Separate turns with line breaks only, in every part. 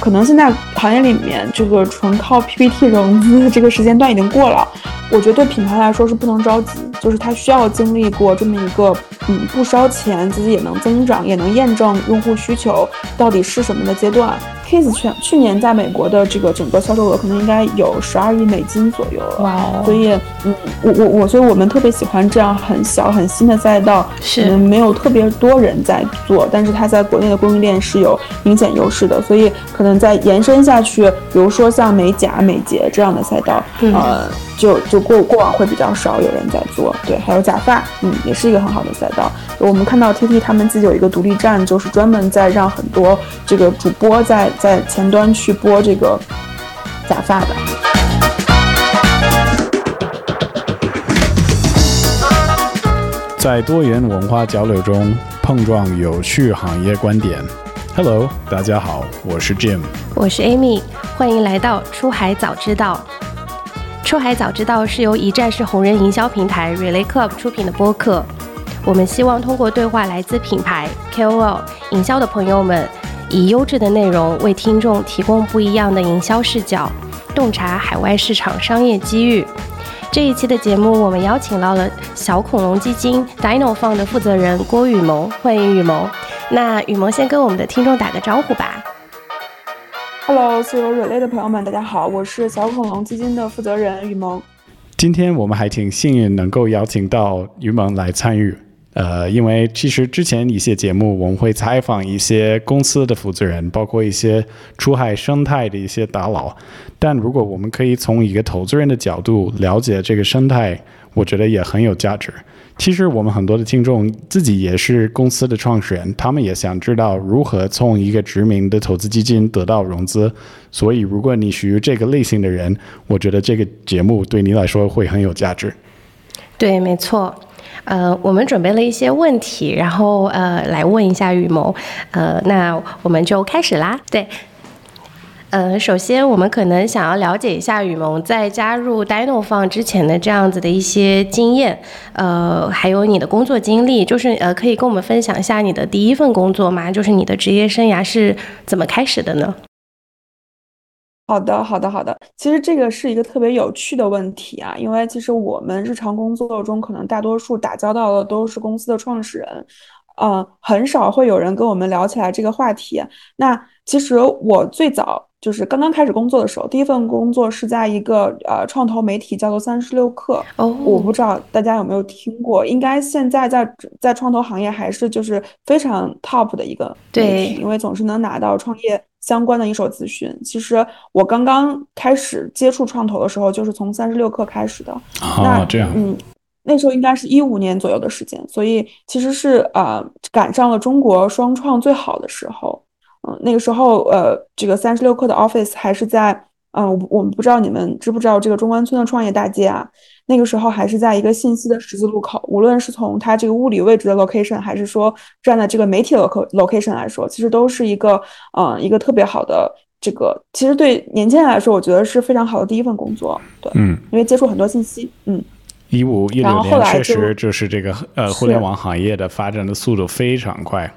可能现在行业里面，这个纯靠 PPT 融资这个时间段已经过了。我觉得对品牌来说是不能着急，就是它需要经历过这么一个，嗯，不烧钱，自己也能增长，也能验证用户需求到底是什么的阶段。Kiss 去去年在美国的这个整个销售额可能应该有十二亿美金左右了。所以，嗯，我我我，所以我们特别喜欢这样很小很新的赛道，
是
可能没有特别多人在做，但是它在国内的供应链是有明显优势的，所以可能在延伸下去，比如说像美甲、美睫这样的赛道，呃。就就过过往会比较少有人在做，对，还有假发，嗯，也是一个很好的赛道。我们看到 T T 他们自己有一个独立站，就是专门在让很多这个主播在在前端去播这个假发的。
在多元文化交流中碰撞有趣行业观点。Hello，大家好，我是 Jim，
我是 Amy，欢迎来到出海早知道。出海早知道是由一站式红人营销平台 Relay Club 出品的播客。我们希望通过对话来自品牌 KOL、营销的朋友们，以优质的内容为听众提供不一样的营销视角，洞察海外市场商业机遇。这一期的节目，我们邀请到了小恐龙基金 Dino Fund 的负责人郭雨萌，欢迎雨萌。那雨萌先跟我们的听众打个招呼吧。
Hello，所有 Relay 的朋友们，大家好，我是小恐龙基金的负责人于萌。
今天我们还挺幸运能够邀请到于萌来参与，呃，因为其实之前一些节目我们会采访一些公司的负责人，包括一些出海生态的一些大佬，但如果我们可以从一个投资人的角度了解这个生态，我觉得也很有价值。其实我们很多的听众自己也是公司的创始人，他们也想知道如何从一个知名的投资基金得到融资。所以，如果你属于这个类型的人，我觉得这个节目对你来说会很有价值。
对，没错。呃，我们准备了一些问题，然后呃来问一下雨萌。呃，那我们就开始啦。对。嗯，首先我们可能想要了解一下雨萌在加入 Dino f u n 之前的这样子的一些经验，呃，还有你的工作经历，就是呃，可以跟我们分享一下你的第一份工作吗？就是你的职业生涯是怎么开始的呢？
好的，好的，好的。其实这个是一个特别有趣的问题啊，因为其实我们日常工作中可能大多数打交道的都是公司的创始人，嗯，很少会有人跟我们聊起来这个话题。那其实我最早。就是刚刚开始工作的时候，第一份工作是在一个呃创投媒体，叫做三十六氪。哦，我不知道大家有没有听过，应该现在在在创投行业还是就是非常 top 的一个媒体，因为总是能拿到创业相关的一手资讯。其实我刚刚开始接触创投的时候，就是从三十六氪开始的。
啊，这样。
嗯，那时候应该是一五年左右的时间，所以其实是呃赶上了中国双创最好的时候。嗯，那个时候，呃，这个三十六氪的 office 还是在，嗯，我我们不知道你们知不知道这个中关村的创业大街啊？那个时候还是在一个信息的十字路口。无论是从它这个物理位置的 location，还是说站在这个媒体的 location 来说，其实都是一个，嗯，一个特别好的这个。其实对年轻人来说，我觉得是非常好的第一份工作。对，嗯，因为接触很多信息。嗯，
一五一六年确实就是这个呃互联网行业的发展的速度非常快。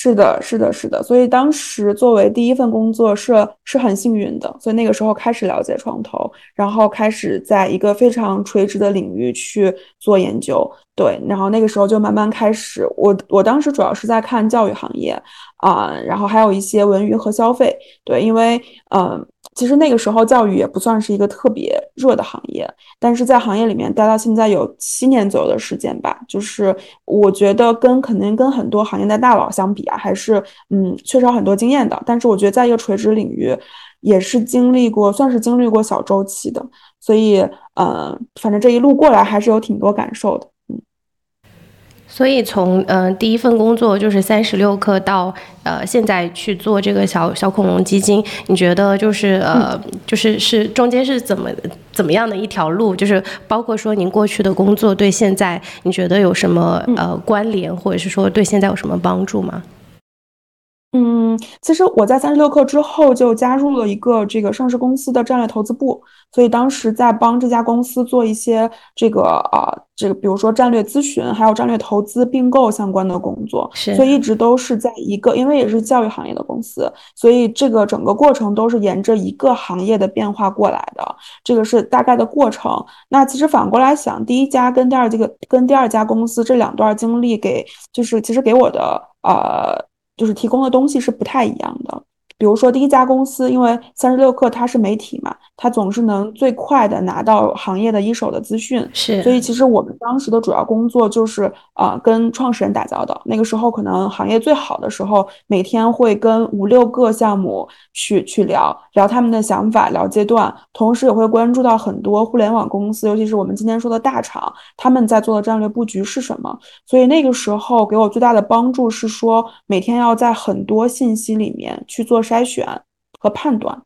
是的，是的，是的，所以当时作为第一份工作是是很幸运的，所以那个时候开始了解创投，然后开始在一个非常垂直的领域去做研究，对，然后那个时候就慢慢开始，我我当时主要是在看教育行业啊，然后还有一些文娱和消费，对，因为嗯。其实那个时候教育也不算是一个特别热的行业，但是在行业里面待到现在有七年左右的时间吧，就是我觉得跟肯定跟很多行业的大佬相比啊，还是嗯缺少很多经验的。但是我觉得在一个垂直领域，也是经历过算是经历过小周期的，所以呃，反正这一路过来还是有挺多感受的。
所以从呃第一份工作就是三十六氪到呃现在去做这个小小恐龙基金，你觉得就是呃就是是中间是怎么怎么样的一条路？就是包括说您过去的工作对现在你觉得有什么呃关联，或者是说对现在有什么帮助吗？
嗯，其实我在三十六氪之后就加入了一个这个上市公司的战略投资部，所以当时在帮这家公司做一些这个啊，这个比如说战略咨询，还有战略投资并购相关的工作。
是，
所以一直都是在一个，因为也是教育行业的公司，所以这个整个过程都是沿着一个行业的变化过来的。这个是大概的过程。那其实反过来想，第一家跟第二这个跟第二家公司这两段经历给，就是其实给我的呃。就是提供的东西是不太一样的。比如说，第一家公司，因为三十六氪它是媒体嘛，它总是能最快的拿到行业的一手的资讯，
是。
所以其实我们当时的主要工作就是啊，跟创始人打交道。那个时候可能行业最好的时候，每天会跟五六个项目去去聊聊他们的想法，聊阶段，同时也会关注到很多互联网公司，尤其是我们今天说的大厂，他们在做的战略布局是什么。所以那个时候给我最大的帮助是说，每天要在很多信息里面去做。筛选和判断，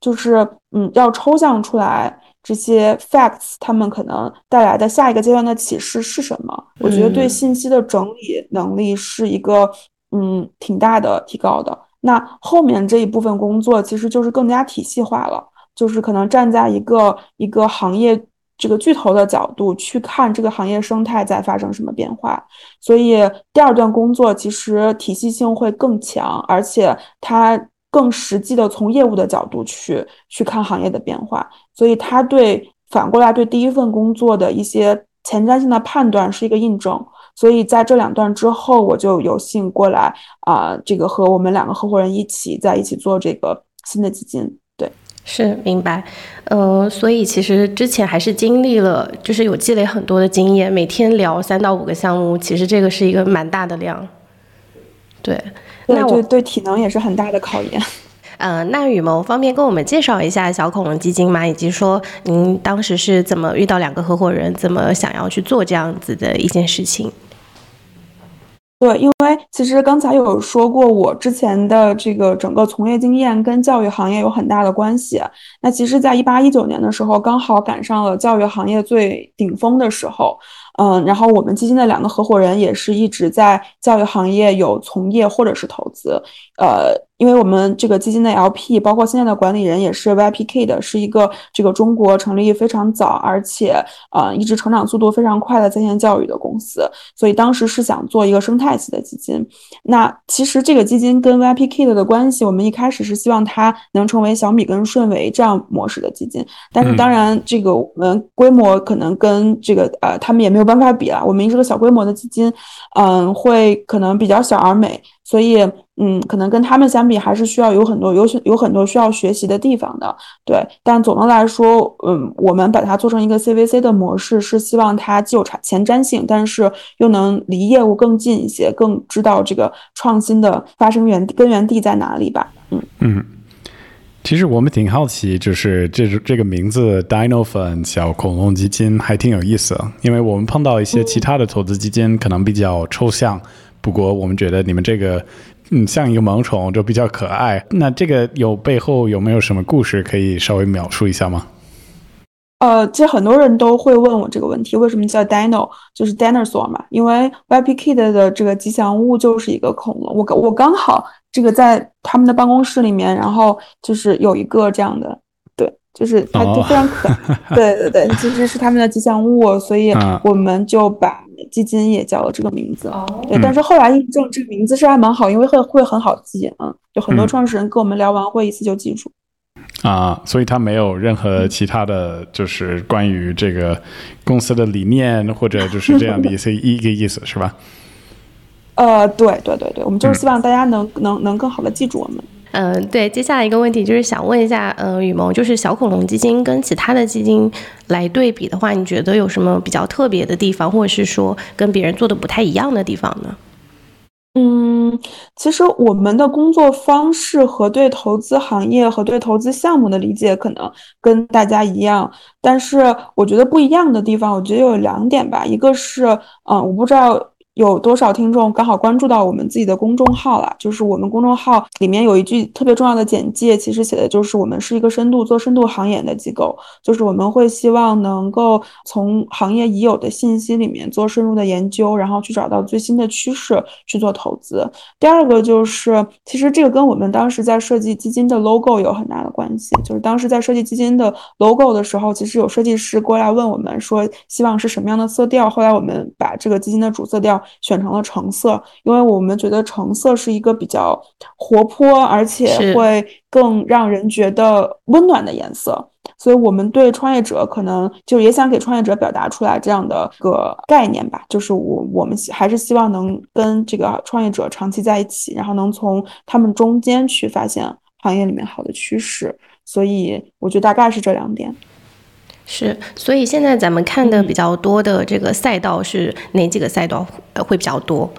就是嗯，要抽象出来这些 facts，他们可能带来的下一个阶段的启示是什么？我觉得对信息的整理能力是一个嗯挺大的提高的。那后面这一部分工作其实就是更加体系化了，就是可能站在一个一个行业这个巨头的角度去看这个行业生态在发生什么变化。所以第二段工作其实体系性会更强，而且它。更实际的从业务的角度去去看行业的变化，所以他对反过来对第一份工作的一些前瞻性的判断是一个印证。所以在这两段之后，我就有幸过来啊，这个和我们两个合伙人一起在一起做这个新的基金。对，
是明白。嗯，所以其实之前还是经历了，就是有积累很多的经验，每天聊三到五个项目，其实这个是一个蛮大的量。对。
那对对体能也是很大的考验。
呃，那雨萌方便跟我们介绍一下小恐龙基金吗？以及说您当时是怎么遇到两个合伙人，怎么想要去做这样子的一件事情？
对，因为其实刚才有说过，我之前的这个整个从业经验跟教育行业有很大的关系。那其实，在一八一九年的时候，刚好赶上了教育行业最顶峰的时候。嗯，然后我们基金的两个合伙人也是一直在教育行业有从业或者是投资，呃。因为我们这个基金的 LP，包括现在的管理人也是 VIPK 的，是一个这个中国成立非常早，而且呃一直成长速度非常快的在线教育的公司，所以当时是想做一个生态系的基金。那其实这个基金跟 VIPK 的关系，我们一开始是希望它能成为小米跟顺为这样模式的基金，但是当然这个我们规模可能跟这个呃他们也没有办法比了，我们是个小规模的基金，嗯，会可能比较小而美。所以，嗯，可能跟他们相比，还是需要有很多有有很多需要学习的地方的，对。但总的来说，嗯，我们把它做成一个 CVC 的模式，是希望它既有前前瞻性，但是又能离业务更近一些，更知道这个创新的发生源根源地在哪里吧。嗯
嗯，其实我们挺好奇，就是这这个名字 Dino Fund 小恐龙基金还挺有意思，因为我们碰到一些其他的投资基金，可能比较抽象。不过我们觉得你们这个，嗯，像一个萌宠，就比较可爱。那这个有背后有没有什么故事可以稍微描述一下吗？
呃，其实很多人都会问我这个问题，为什么叫 Dino，就是 Dinosaur 嘛？因为 YPKid 的这个吉祥物就是一个恐龙。我我刚好这个在他们的办公室里面，然后就是有一个这样的，对，就是它就非常可爱。对对对，其实是他们的吉祥物，所以我们就把。基金也叫了这个名字，对，但是后来印证这个名字是还蛮好，因为会会很好记啊，就很多创始人跟我们聊完会一次就记住。
啊，所以他没有任何其他的就是关于这个公司的理念或者就是这样的一些一个意思是吧？
呃，对对对对，我们就是希望大家能能能更好的记住我们。
嗯，对，接下来一个问题就是想问一下，嗯，雨萌，就是小恐龙基金跟其他的基金来对比的话，你觉得有什么比较特别的地方，或者是说跟别人做的不太一样的地方呢？
嗯，其实我们的工作方式和对投资行业和对投资项目的理解可能跟大家一样，但是我觉得不一样的地方，我觉得有两点吧，一个是，嗯，我不知道。有多少听众刚好关注到我们自己的公众号了？就是我们公众号里面有一句特别重要的简介，其实写的就是我们是一个深度做深度行研的机构，就是我们会希望能够从行业已有的信息里面做深入的研究，然后去找到最新的趋势去做投资。第二个就是，其实这个跟我们当时在设计基金的 logo 有很大的关系，就是当时在设计基金的 logo 的时候，其实有设计师过来问我们说希望是什么样的色调，后来我们把这个基金的主色调。选成了橙色，因为我们觉得橙色是一个比较活泼，而且会更让人觉得温暖的颜色，所以我们对创业者可能就也想给创业者表达出来这样的个概念吧，就是我我们还是希望能跟这个创业者长期在一起，然后能从他们中间去发现行业里面好的趋势，所以我觉得大概是这两点。
是，所以现在咱们看的比较多的这个赛道是哪几个赛道会比较多？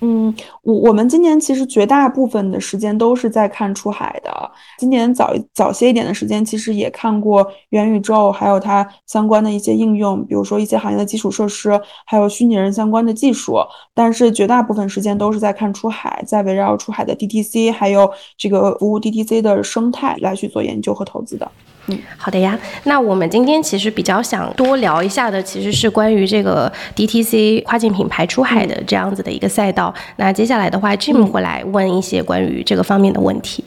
嗯，我我们今年其实绝大部分的时间都是在看出海的。今年早早些一点的时间，其实也看过元宇宙，还有它相关的一些应用，比如说一些行业的基础设施，还有虚拟人相关的技术。但是绝大部分时间都是在看出海，在围绕出海的 DTC，还有这个服务 DTC 的生态来去做研究和投资的。
嗯，好的呀。那我们今天其实比较想多聊一下的，其实是关于这个 DTC 跨境品牌出海的这样子的一个赛道。那接下来的话，Jim 会来问一些关于这个方面的问题。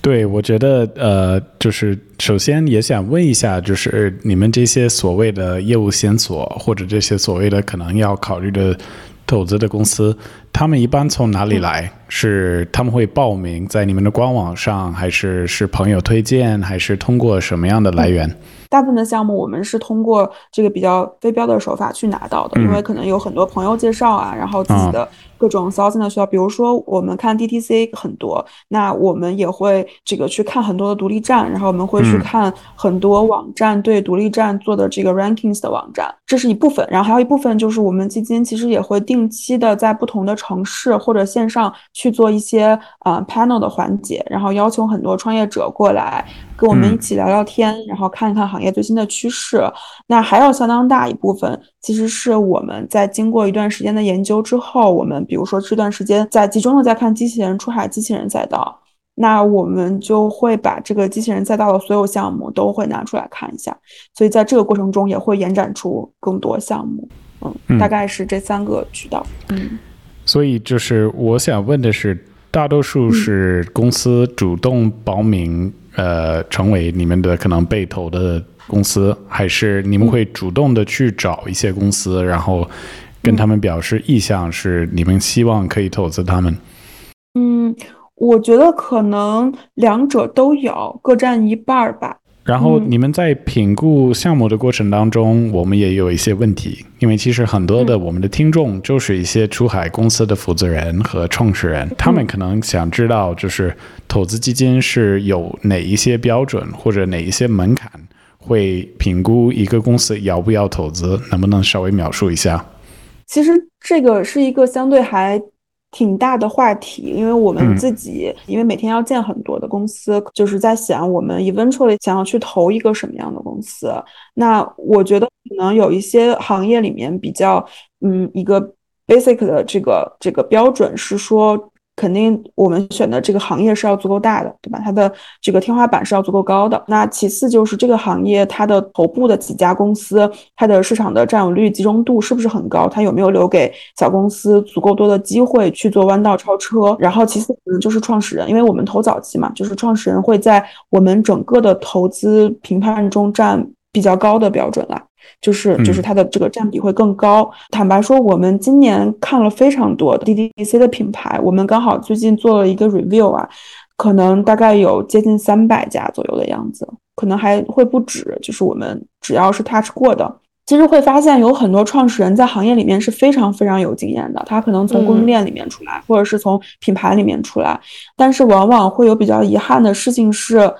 对，我觉得呃，就是首先也想问一下，就是你们这些所谓的业务线索，或者这些所谓的可能要考虑的。投资的公司，他们一般从哪里来？是他们会报名在你们的官网上，还是是朋友推荐，还是通过什么样的来源？
大部分的项目我们是通过这个比较非标的手法去拿到的，因为可能有很多朋友介绍啊，然后自己的各种 s o u s 的需要，比如说我们看 DTC 很多，那我们也会这个去看很多的独立站，然后我们会去看很多网站对独立站做的这个 rankings 的网站，这是一部分，然后还有一部分就是我们基金其实也会定期的在不同的城市或者线上去做一些啊 panel 的环节，然后邀请很多创业者过来。跟我们一起聊聊天，然后看一看行业最新的趋势。那还有相当大一部分，其实是我们在经过一段时间的研究之后，我们比如说这段时间在集中的在看机器人出海机器人赛道，那我们就会把这个机器人赛道的所有项目都会拿出来看一下。所以在这个过程中也会延展出更多项目。嗯，大概是这三个渠道。嗯，
所以就是我想问的是，大多数是公司主动报名。呃，成为你们的可能被投的公司，还是你们会主动的去找一些公司，然后跟他们表示意向，是你们希望可以投资他们？
嗯，我觉得可能两者都有，各占一半儿吧。
然后你们在评估项目的过程当中，我们也有一些问题，因为其实很多的我们的听众就是一些出海公司的负责人和创始人，他们可能想知道，就是投资基金是有哪一些标准或者哪一些门槛，会评估一个公司要不要投资，能不能稍微描述一下？
其实这个是一个相对还。挺大的话题，因为我们自己，因为每天要见很多的公司，就是在想我们 eventually 想要去投一个什么样的公司。那我觉得可能有一些行业里面比较，嗯，一个 basic 的这个这个标准是说。肯定，我们选的这个行业是要足够大的，对吧？它的这个天花板是要足够高的。那其次就是这个行业它的头部的几家公司，它的市场的占有率、集中度是不是很高？它有没有留给小公司足够多的机会去做弯道超车？然后其次可能就是创始人，因为我们投早期嘛，就是创始人会在我们整个的投资评判中占比较高的标准了。就是就是它的这个占比会更高。坦白说，我们今年看了非常多 DDC 的品牌，我们刚好最近做了一个 review 啊，可能大概有接近三百家左右的样子，可能还会不止。就是我们只要是 touch 过的，其实会发现有很多创始人在行业里面是非常非常有经验的，他可能从供应链里面出来，或者是从品牌里面出来，但是往往会有比较遗憾的事情是。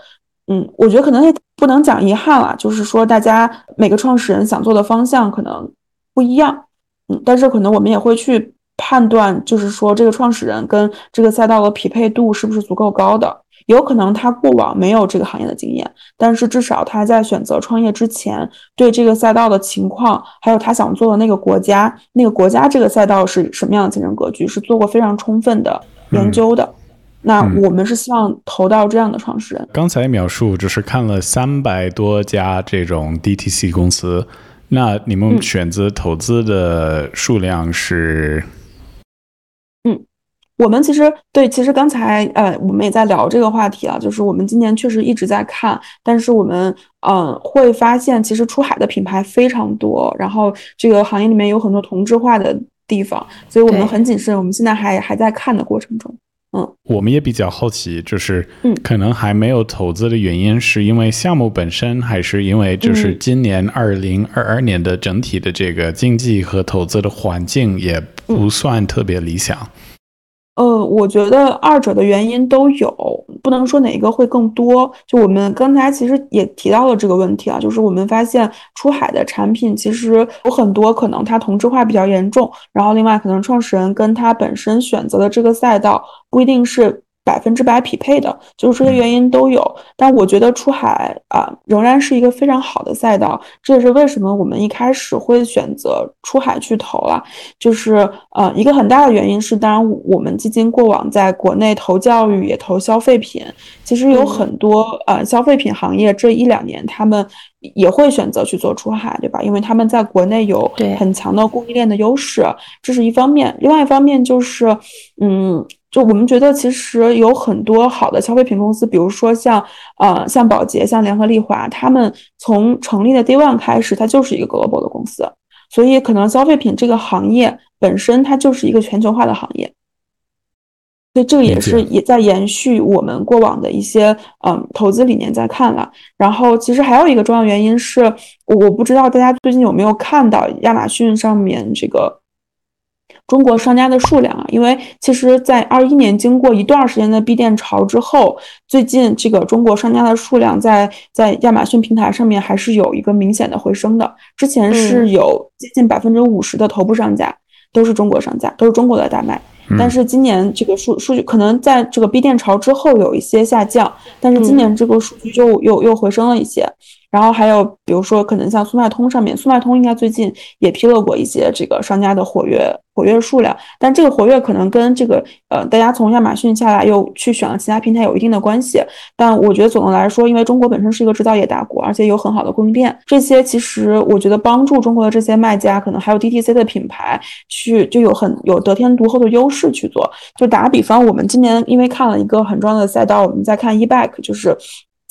嗯，我觉得可能也不能讲遗憾了，就是说大家每个创始人想做的方向可能不一样，嗯，但是可能我们也会去判断，就是说这个创始人跟这个赛道的匹配度是不是足够高的。有可能他过往没有这个行业的经验，但是至少他在选择创业之前，对这个赛道的情况，还有他想做的那个国家，那个国家这个赛道是什么样的竞争格局，是做过非常充分的研究的。那我们是希望投到这样的创始人。
刚才描述就是看了三百多家这种 DTC 公司，那你们选择投资的数量是？
嗯我们其实对，其实刚才呃，我们也在聊这个话题啊，就是我们今年确实一直在看，但是我们嗯会发现，其实出海的品牌非常多，然后这个行业里面有很多同质化的地方，所以我们很谨慎，我们现在还还在看的过程中。嗯，
我们也比较好奇，就是
嗯，
可能还没有投资的原因，是因为项目本身，还是因为就是今年二零二二年的整体的这个经济和投资的环境也不算特别理想。
呃，我觉得二者的原因都有，不能说哪一个会更多。就我们刚才其实也提到了这个问题啊，就是我们发现出海的产品其实有很多可能它同质化比较严重，然后另外可能创始人跟他本身选择的这个赛道不一定是。百分之百匹配的，就是这些原因都有。但我觉得出海啊，仍然是一个非常好的赛道。这也是为什么我们一开始会选择出海去投了。就是呃，一个很大的原因是，当然我们基金过往在国内投教育也投消费品，其实有很多呃消费品行业这一两年他们也会选择去做出海，对吧？因为他们在国内有很强的供应链的优势，这是一方面。另外一方面就是，嗯。就我们觉得，其实有很多好的消费品公司，比如说像呃像宝洁、像联合利华，他们从成立的 Day One 开始，它就是一个 global 的公司，所以可能消费品这个行业本身它就是一个全球化的行业，所以这个也是也在延续我们过往的一些嗯投资理念在看了。然后其实还有一个重要原因是，我不知道大家最近有没有看到亚马逊上面这个。中国商家的数量啊，因为其实，在二一年经过一段时间的闭店潮之后，最近这个中国商家的数量在在亚马逊平台上面还是有一个明显的回升的。之前是有接近百分之五十的头部商家都是中国商家，都是中国的大卖。但是今年这个数数据可能在这个闭店潮之后有一些下降，但是今年这个数据就又又回升了一些。然后还有，比如说，可能像速卖通上面，速卖通应该最近也披露过一些这个商家的活跃活跃数量，但这个活跃可能跟这个呃，大家从亚马逊下来又去选了其他平台有一定的关系。但我觉得总的来说，因为中国本身是一个制造业大国，而且有很好的供应链，这些其实我觉得帮助中国的这些卖家，可能还有 DTC 的品牌去就有很有得天独厚的优势去做。就打个比方，我们今年因为看了一个很重要的赛道，我们在看 eBack，就是。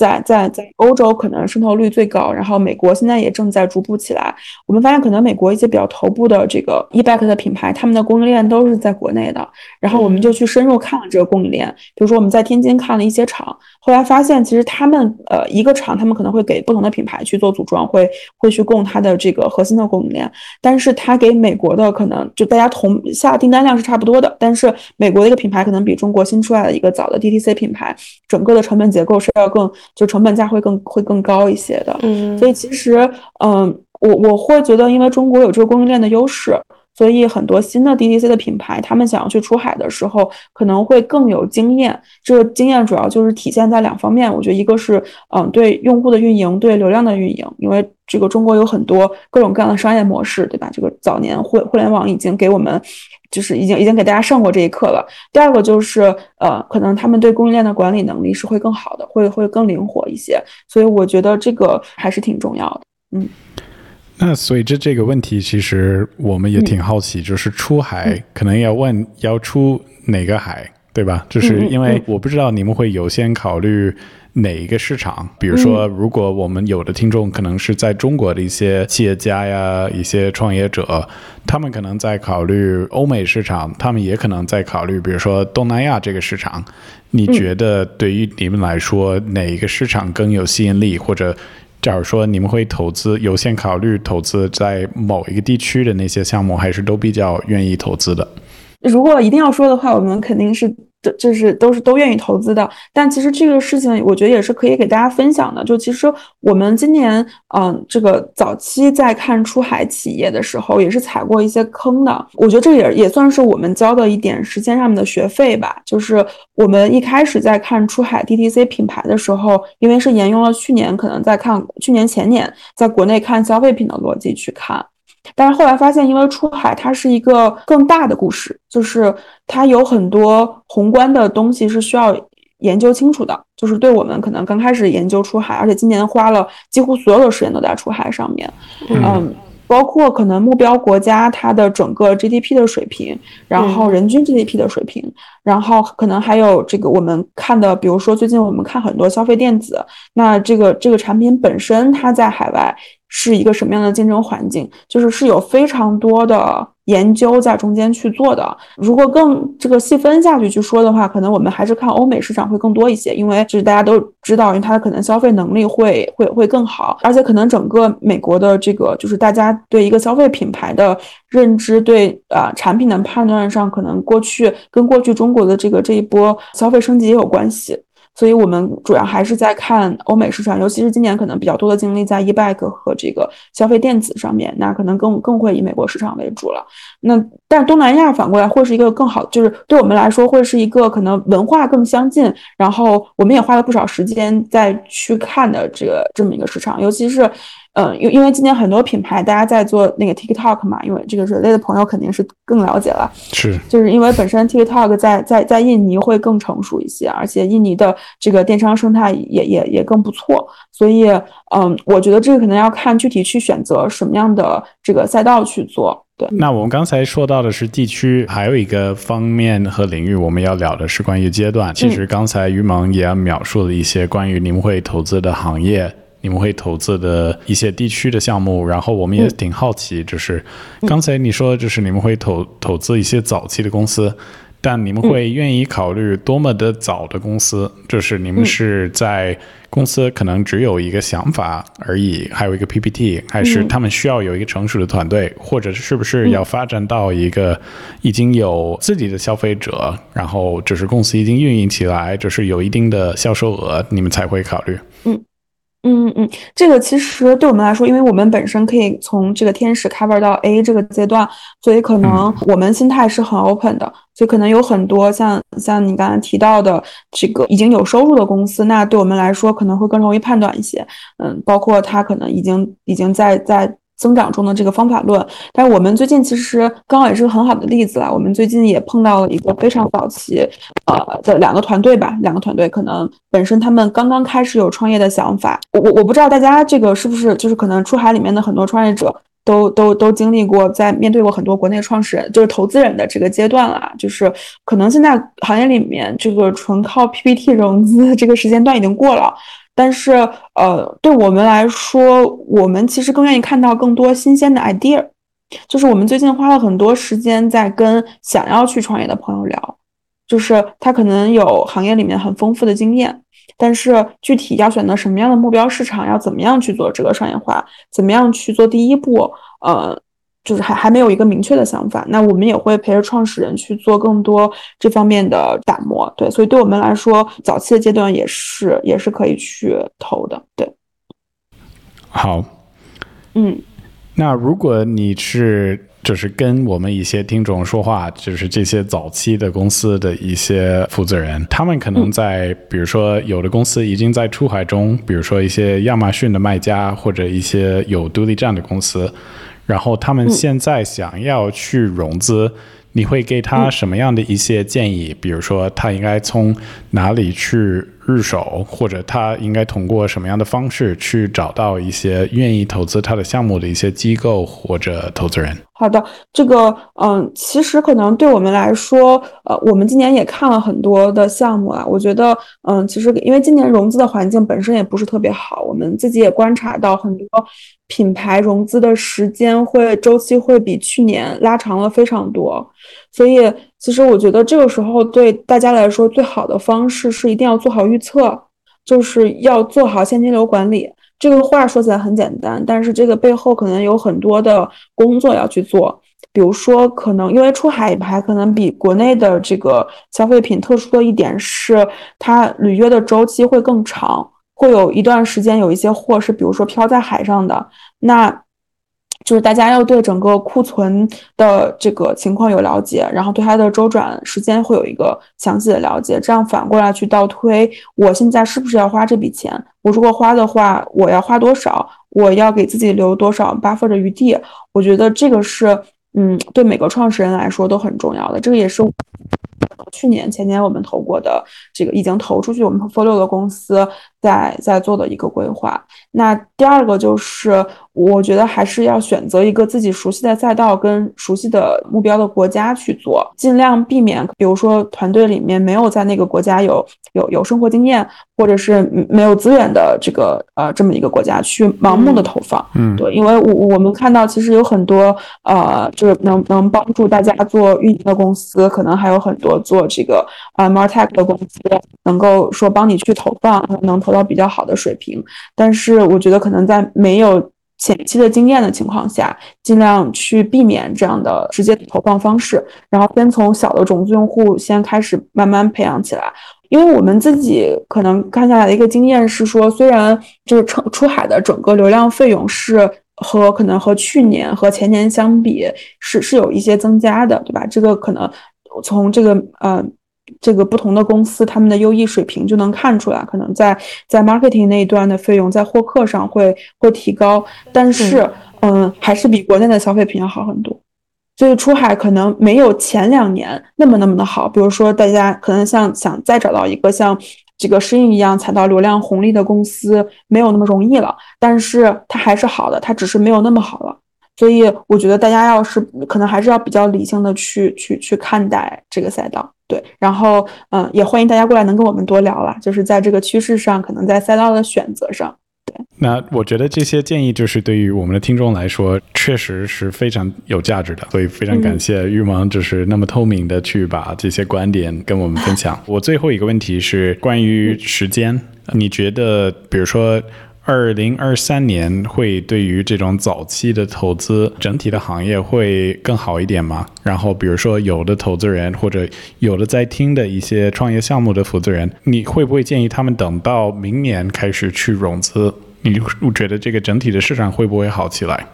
在在在欧洲可能渗透率最高，然后美国现在也正在逐步起来。我们发现可能美国一些比较头部的这个 eBack 的品牌，他们的供应链都是在国内的。然后我们就去深入看了这个供应链，比如说我们在天津看了一些厂，后来发现其实他们呃一个厂他们可能会给不同的品牌去做组装，会会去供它的这个核心的供应链。但是它给美国的可能就大家同下订单量是差不多的，但是美国的一个品牌可能比中国新出来的一个早的 DTC 品牌，整个的成本结构是要更。就成本价会更会更高一些的，
嗯，
所以其实，嗯，我我会觉得，因为中国有这个供应链的优势，所以很多新的 DTC 的品牌，他们想要去出海的时候，可能会更有经验。这个经验主要就是体现在两方面，我觉得一个是，嗯，对用户的运营，对流量的运营，因为这个中国有很多各种各样的商业模式，对吧？这个早年互互联网已经给我们。就是已经已经给大家上过这一课了。第二个就是，呃，可能他们对供应链的管理能力是会更好的，会会更灵活一些。所以我觉得这个还是挺重要的。嗯，
那所以这这个问题其实我们也挺好奇，就是出海可能要问要出哪个海，对吧？就是因为我不知道你们会优先考虑。哪一个市场？比如说，如果我们有的听众可能是在中国的一些企业家呀、一些创业者，他们可能在考虑欧美市场，他们也可能在考虑，比如说东南亚这个市场。你觉得对于你们来说，哪一个市场更有吸引力？或者，假如说你们会投资，优先考虑投资在某一个地区的那些项目，还是都比较愿意投资的？
如果一定要说的话，我们肯定是。这这是都是都愿意投资的。但其实这个事情，我觉得也是可以给大家分享的。就其实我们今年，嗯，这个早期在看出海企业的时候，也是踩过一些坑的。我觉得这也也算是我们交的一点时间上面的学费吧。就是我们一开始在看出海 DTC 品牌的时候，因为是沿用了去年可能在看去年前年在国内看消费品的逻辑去看。但是后来发现，因为出海它是一个更大的故事，就是它有很多宏观的东西是需要研究清楚的。就是对我们可能刚开始研究出海，而且今年花了几乎所有的时间都在出海上面，嗯，包括可能目标国家它的整个 GDP 的水平，然后人均 GDP 的水平，然后可能还有这个我们看的，比如说最近我们看很多消费电子，那这个这个产品本身它在海外。是一个什么样的竞争环境？就是是有非常多的研究在中间去做的。如果更这个细分下去去说的话，可能我们还是看欧美市场会更多一些，因为就是大家都知道，因为它可能消费能力会会会更好，而且可能整个美国的这个就是大家对一个消费品牌的认知，对啊产品的判断上，可能过去跟过去中国的这个这一波消费升级也有关系。所以我们主要还是在看欧美市场，尤其是今年可能比较多的精力在 eBay 和这个消费电子上面，那可能更更会以美国市场为主了。那但东南亚反过来会是一个更好，就是对我们来说会是一个可能文化更相近，然后我们也花了不少时间在去看的这个这么一个市场，尤其是。嗯，因因为今年很多品牌大家在做那个 TikTok 嘛，因为这个人类的朋友肯定是更了解了。
是，
就是因为本身 TikTok 在在在印尼会更成熟一些，而且印尼的这个电商生态也也也更不错，所以嗯，我觉得这个可能要看具体去选择什么样的这个赛道去做。对，
那我们刚才说到的是地区，还有一个方面和领域我们要聊的是关于阶段。其实刚才于萌也描述了一些关于你们会投资的行业。你们会投资的一些地区的项目，然后我们也挺好奇，就是刚才你说，就是你们会投投资一些早期的公司，但你们会愿意考虑多么的早的公司？就是你们是在公司可能只有一个想法而已，还有一个 PPT，还是他们需要有一个成熟的团队，或者是不是要发展到一个已经有自己的消费者，然后就是公司已经运营起来，就是有一定的销售额，你们才会考虑？
嗯。嗯这个其实对我们来说，因为我们本身可以从这个天使 cover 到 A 这个阶段，所以可能我们心态是很 open 的，所以可能有很多像像你刚才提到的这个已经有收入的公司，那对我们来说可能会更容易判断一些。嗯，包括他可能已经已经在在。增长中的这个方法论，但是我们最近其实刚好也是个很好的例子啊。我们最近也碰到了一个非常早期，呃的两个团队吧，两个团队可能本身他们刚刚开始有创业的想法。我我我不知道大家这个是不是就是可能出海里面的很多创业者都都都经历过，在面对过很多国内创始人就是投资人的这个阶段了，就是可能现在行业里面这个纯靠 PPT 融资这个时间段已经过了。但是，呃，对我们来说，我们其实更愿意看到更多新鲜的 idea。就是我们最近花了很多时间在跟想要去创业的朋友聊，就是他可能有行业里面很丰富的经验，但是具体要选择什么样的目标市场，要怎么样去做这个商业化，怎么样去做第一步，呃。就是还还没有一个明确的想法，那我们也会陪着创始人去做更多这方面的打磨，对，所以对我们来说，早期的阶段也是也是可以去投的，对。
好，
嗯，
那如果你是就是跟我们一些听众说话，就是这些早期的公司的一些负责人，他们可能在比如说有的公司已经在出海中，比如说一些亚马逊的卖家或者一些有独立站的公司。然后他们现在想要去融资，你会给他什么样的一些建议？比如说他应该从哪里去入手，或者他应该通过什么样的方式去找到一些愿意投资他的项目的一些机构或者投资人？
好的，这个嗯，其实可能对我们来说，呃，我们今年也看了很多的项目啊。我觉得，嗯，其实因为今年融资的环境本身也不是特别好，我们自己也观察到很多品牌融资的时间会周期会比去年拉长了非常多。所以，其实我觉得这个时候对大家来说最好的方式是一定要做好预测，就是要做好现金流管理。这个话说起来很简单，但是这个背后可能有很多的工作要去做。比如说，可能因为出海牌可能比国内的这个消费品特殊的一点是，它履约的周期会更长，会有一段时间有一些货是，比如说漂在海上的，那。就是大家要对整个库存的这个情况有了解，然后对它的周转时间会有一个详细的了解，这样反过来去倒推，我现在是不是要花这笔钱？我如果花的话，我要花多少？我要给自己留多少 buffer 的余地？我觉得这个是，嗯，对每个创始人来说都很重要的。这个也是去年、前年我们投过的这个已经投出去我们 portfolio 的公司在在做的一个规划。那第二个就是。我觉得还是要选择一个自己熟悉的赛道跟熟悉的目标的国家去做，尽量避免，比如说团队里面没有在那个国家有有有生活经验，或者是没有资源的这个呃这么一个国家去盲目的投放。
嗯，
对，因为我我们看到其实有很多呃就是能能帮助大家做运营的公司，可能还有很多做这个呃 martech 的公司，能够说帮你去投放，能投到比较好的水平。但是我觉得可能在没有前期的经验的情况下，尽量去避免这样的直接投放方式，然后先从小的种子用户先开始慢慢培养起来。因为我们自己可能看下来的一个经验是说，虽然就是出出海的整个流量费用是和可能和去年和前年相比是是有一些增加的，对吧？这个可能从这个呃。这个不同的公司，他们的优异水平就能看出来，可能在在 marketing 那一端的费用在获客上会会提高，但是嗯，还是比国内的消费品要好很多。所以出海可能没有前两年那么那么的好。比如说，大家可能像想再找到一个像这个适应一样踩到流量红利的公司，没有那么容易了。但是它还是好的，它只是没有那么好了。所以我觉得大家要是可能还是要比较理性的去去去看待这个赛道。对，然后嗯，也欢迎大家过来能跟我们多聊了，就是在这个趋势上，可能在赛道的选择上。对，
那我觉得这些建议就是对于我们的听众来说，确实是非常有价值的，所以非常感谢玉芒，就是那么透明的去把这些观点跟我们分享。我最后一个问题是关于时间，你觉得，比如说。二零二三年会对于这种早期的投资，整体的行业会更好一点吗？然后，比如说有的投资人或者有的在听的一些创业项目的负责人，你会不会建议他们等到明年开始去融资？你觉得这个整体的市场会不会好起来？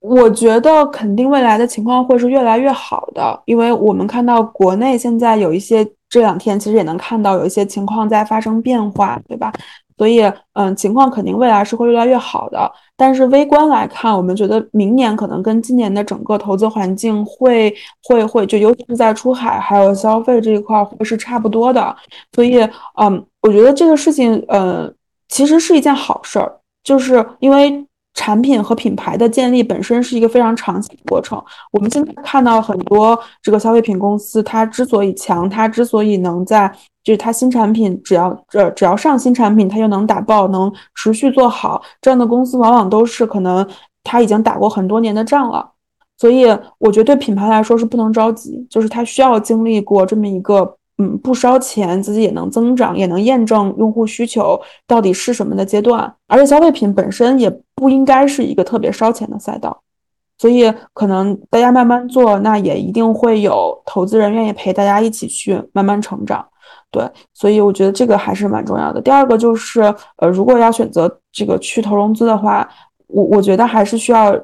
我觉得肯定未来的情况会是越来越好的，因为我们看到国内现在有一些这两天其实也能看到有一些情况在发生变化，对吧？所以，嗯，情况肯定未来是会越来越好的。但是微观来看，我们觉得明年可能跟今年的整个投资环境会会会，就尤其是在出海还有消费这一块会是差不多的。所以，嗯，我觉得这个事情，嗯，其实是一件好事儿，就是因为。产品和品牌的建立本身是一个非常长期的过程。我们现在看到很多这个消费品公司，它之所以强，它之所以能在就是它新产品只要这只要上新产品，它就能打爆，能持续做好，这样的公司往往都是可能它已经打过很多年的仗了。所以我觉得对品牌来说是不能着急，就是它需要经历过这么一个。嗯，不烧钱，自己也能增长，也能验证用户需求到底是什么的阶段。而且消费品本身也不应该是一个特别烧钱的赛道，所以可能大家慢慢做，那也一定会有投资人愿意陪大家一起去慢慢成长。对，所以我觉得这个还是蛮重要的。第二个就是，呃，如果要选择这个去投融资的话，我我觉得还是需要。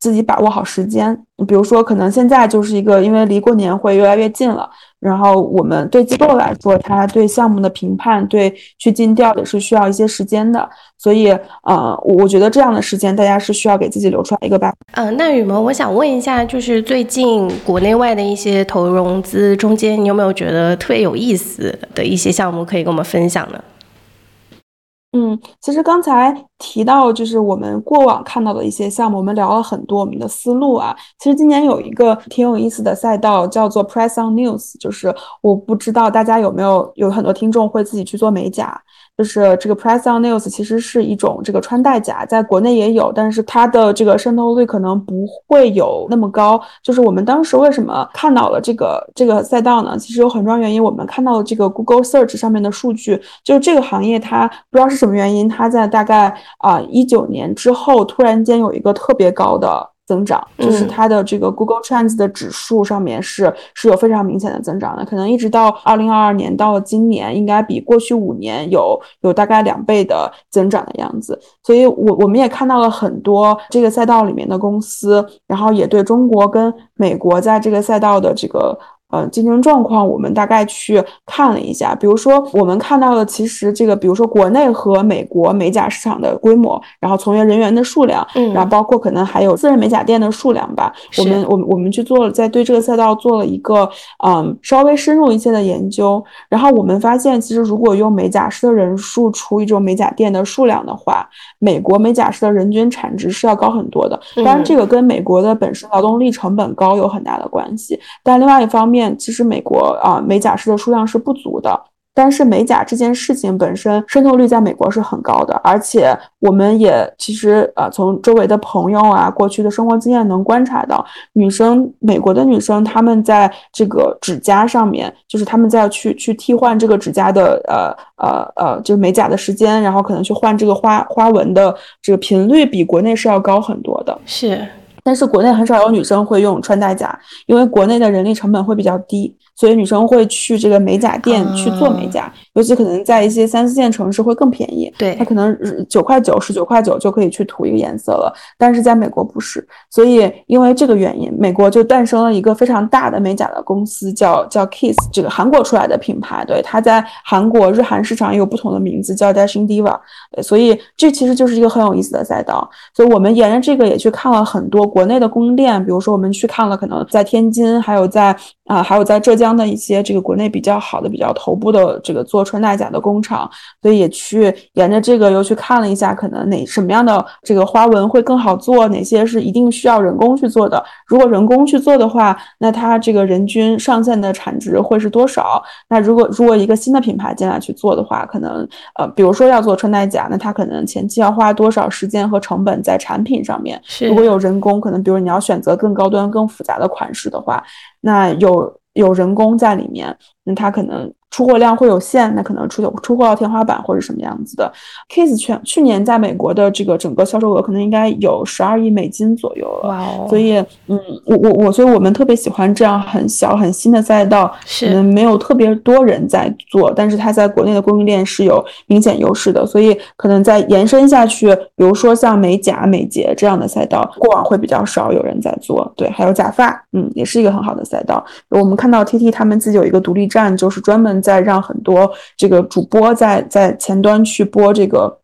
自己把握好时间，比如说，可能现在就是一个，因为离过年会越来越近了，然后我们对机构来说，它对项目的评判、对去尽调也是需要一些时间的，所以，呃，我觉得这样的时间，大家是需要给自己留出来一个吧。
嗯，那雨萌，我想问一下，就是最近国内外的一些投融资中间，你有没有觉得特别有意思的一些项目可以跟我们分享呢？
嗯，其实刚才提到就是我们过往看到的一些项目，我们聊了很多我们的思路啊。其实今年有一个挺有意思的赛道叫做 Press on News，就是我不知道大家有没有有很多听众会自己去做美甲。就是这个 Press on News 其实是一种这个穿戴甲，在国内也有，但是它的这个渗透率可能不会有那么高。就是我们当时为什么看到了这个这个赛道呢？其实有很重要原因。我们看到了这个 Google Search 上面的数据，就是这个行业它不知道是什么原因，它在大概啊一九年之后突然间有一个特别高的。增长，就是它的这个 Google Trends 的指数上面是是有非常明显的增长的，可能一直到二零二二年到了今年，应该比过去五年有有大概两倍的增长的样子。所以，我我们也看到了很多这个赛道里面的公司，然后也对中国跟美国在这个赛道的这个。呃，竞争状况我们大概去看了一下，比如说我们看到了，其实这个，比如说国内和美国美甲市场的规模，然后从业人员的数量，
嗯，
然后包括可能还有私人美甲店的数量吧。我们我们我们去做了，在对这个赛道做了一个嗯稍微深入一些的研究，然后我们发现，其实如果用美甲师的人数除以这种美甲店的数量的话，美国美甲师的人均产值是要高很多的。当然，这个跟美国的本身劳动力成本高有很大的关系，但另外一方面。其实美国啊，美甲师的数量是不足的，但是美甲这件事情本身渗透率在美国是很高的，而且我们也其实呃从周围的朋友啊，过去的生活经验能观察到，女生美国的女生她们在这个指甲上面，就是她们在去去替换这个指甲的呃呃呃，就是美甲的时间，然后可能去换这个花花纹的这个频率，比国内是要高很多的。
是。
但是国内很少有女生会用穿戴甲，因为国内的人力成本会比较低。所以女生会去这个美甲店去做美甲，尤其可能在一些三四线城市会更便宜。
对，
它可能九块九、十九块九就可以去涂一个颜色了。但是在美国不是，所以因为这个原因，美国就诞生了一个非常大的美甲的公司，叫叫 Kiss，这个韩国出来的品牌。对，它在韩国日韩市场也有不同的名字，叫 Dashing Diva。对，所以这其实就是一个很有意思的赛道。所以我们沿着这个也去看了很多国内的供应链，比如说我们去看了可能在天津，还有在啊，还有在浙江。的一些这个国内比较好的、比较头部的这个做穿戴甲的工厂，所以也去沿着这个又去看了一下，可能哪什么样的这个花纹会更好做，哪些是一定需要人工去做的。如果人工去做的话，那它这个人均上线的产值会是多少？那如果如果一个新的品牌进来去做的话，可能呃，比如说要做穿戴甲，那它可能前期要花多少时间和成本在产品上面？如果有人工，可能比如你要选择更高端、更复杂的款式的话，那有。有人工在里面，那它可能。出货量会有限，那可能出出货到天花板或者什么样子的。Kiss 全去年在美国的这个整个销售额可能应该有十二亿美金左右了。哇哦！所以，嗯，我我我，所以我们特别喜欢这样很小很新的赛道，可能没有特别多人在做，但是它在国内的供应链是有明显优势的。所以，可能在延伸下去，比如说像美甲、美睫这样的赛道，过往会比较少有人在做。对，还有假发，嗯，也是一个很好的赛道。我们看到 TT 他们自己有一个独立站，就是专门。在让很多这个主播在在前端去播这个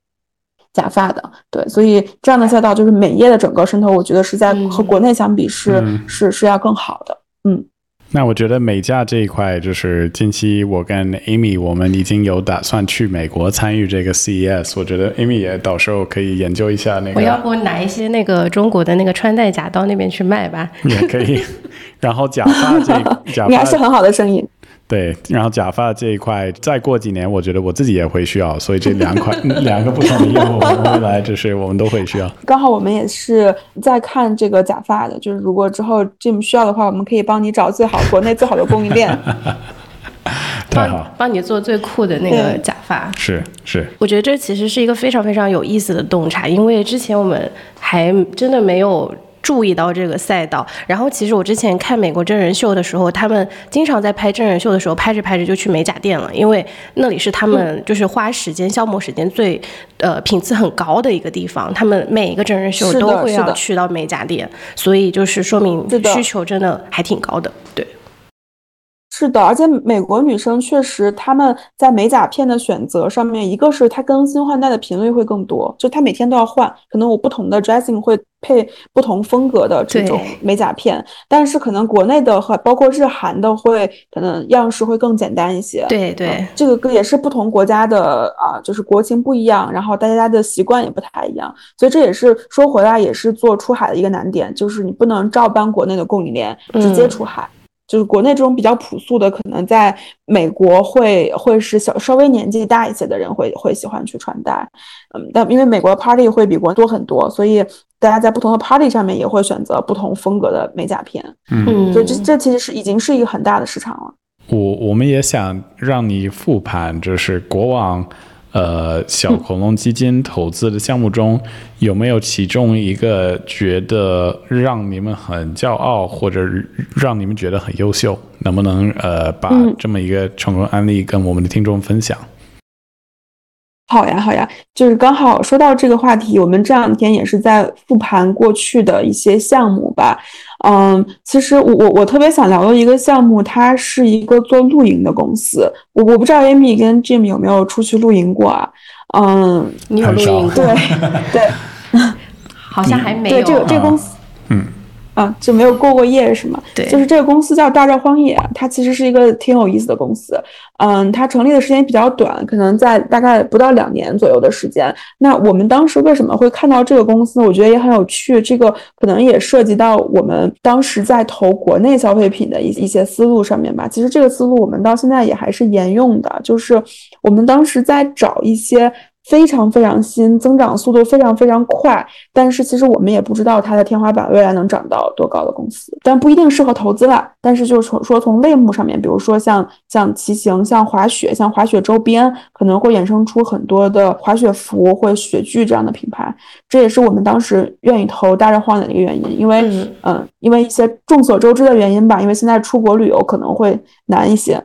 假发的，对，所以这样的赛道就是美业的整个渗透，我觉得是在和国内相比是是是要更好的。嗯，
那我觉得美价这一块，就是近期我跟 Amy 我们已经有打算去美国参与这个 CES，我觉得 Amy 也到时候可以研究一下那个。
我要不拿一些那个中国的那个穿戴甲到那边去卖吧？
也可以。然后假发这 假发，
你还是很好的生意。
对，然后假发这一块，再过几年，我觉得我自己也会需要，所以这两块 两个不同的业务，未来就是我们都会需要。
刚好我们也是在看这个假发的，就是如果之后 Jim 需要的话，我们可以帮你找最好国内最好的供应链，
太好，
帮你做最酷的那个假发。
是是，
我觉得这其实是一个非常非常有意思的洞察，因为之前我们还真的没有。注意到这个赛道，然后其实我之前看美国真人秀的时候，他们经常在拍真人秀的时候，拍着拍着就去美甲店了，因为那里是他们就是花时间消磨时间最呃品质很高的一个地方，他们每一个真人秀都会要去到美甲店，所以就是说明需求真的还挺高的，对。
是的，而且美国女生确实，她们在美甲片的选择上面，一个是她更新换代的频率会更多，就她每天都要换，可能我不同的 dressing 会配不同风格的这种美甲片，但是可能国内的和包括日韩的会可能样式会更简单一些。
对对，
这个也是不同国家的啊，就是国情不一样，然后大家的习惯也不太一样，所以这也是说回来也是做出海的一个难点，就是你不能照搬国内的供应链直接出海。就是国内这种比较朴素的，可能在美国会会是小稍微年纪大一些的人会会喜欢去穿戴，嗯，但因为美国的 party 会比国多很多，所以大家在不同的 party 上面也会选择不同风格的美甲片，
嗯，
所以这这其实是已经是一个很大的市场了。
我我们也想让你复盘，就是国王。呃小恐龙基金投资的项目中，有没有其中一个觉得让你们很骄傲，或者让你们觉得很优秀？能不能呃把这么一个成功案例跟我们的听众分享？
好呀，好呀，就是刚好说到这个话题，我们这两天也是在复盘过去的一些项目吧。嗯，其实我我我特别想聊的一个项目，它是一个做露营的公司。我我不知道 Amy 跟 Jim 有没有出去露营过啊？嗯，
你有露营？
对对，
好像还没有。
对，这个这个公司，嗯。啊，就没有过过夜是吗？
对，
就是这个公司叫大赵荒野，它其实是一个挺有意思的公司。嗯，它成立的时间比较短，可能在大概不到两年左右的时间。那我们当时为什么会看到这个公司？我觉得也很有趣。这个可能也涉及到我们当时在投国内消费品的一一些思路上面吧。其实这个思路我们到现在也还是沿用的，就是我们当时在找一些。非常非常新，增长速度非常非常快，但是其实我们也不知道它的天花板未来能涨到多高的公司，但不一定适合投资了。但是就是从说从类目上面，比如说像像骑行、像滑雪、像滑雪周边，可能会衍生出很多的滑雪服或雪具这样的品牌。这也是我们当时愿意投大热荒野的一个原因，因为嗯，因为一些众所周知的原因吧，因为现在出国旅游可能会难一些，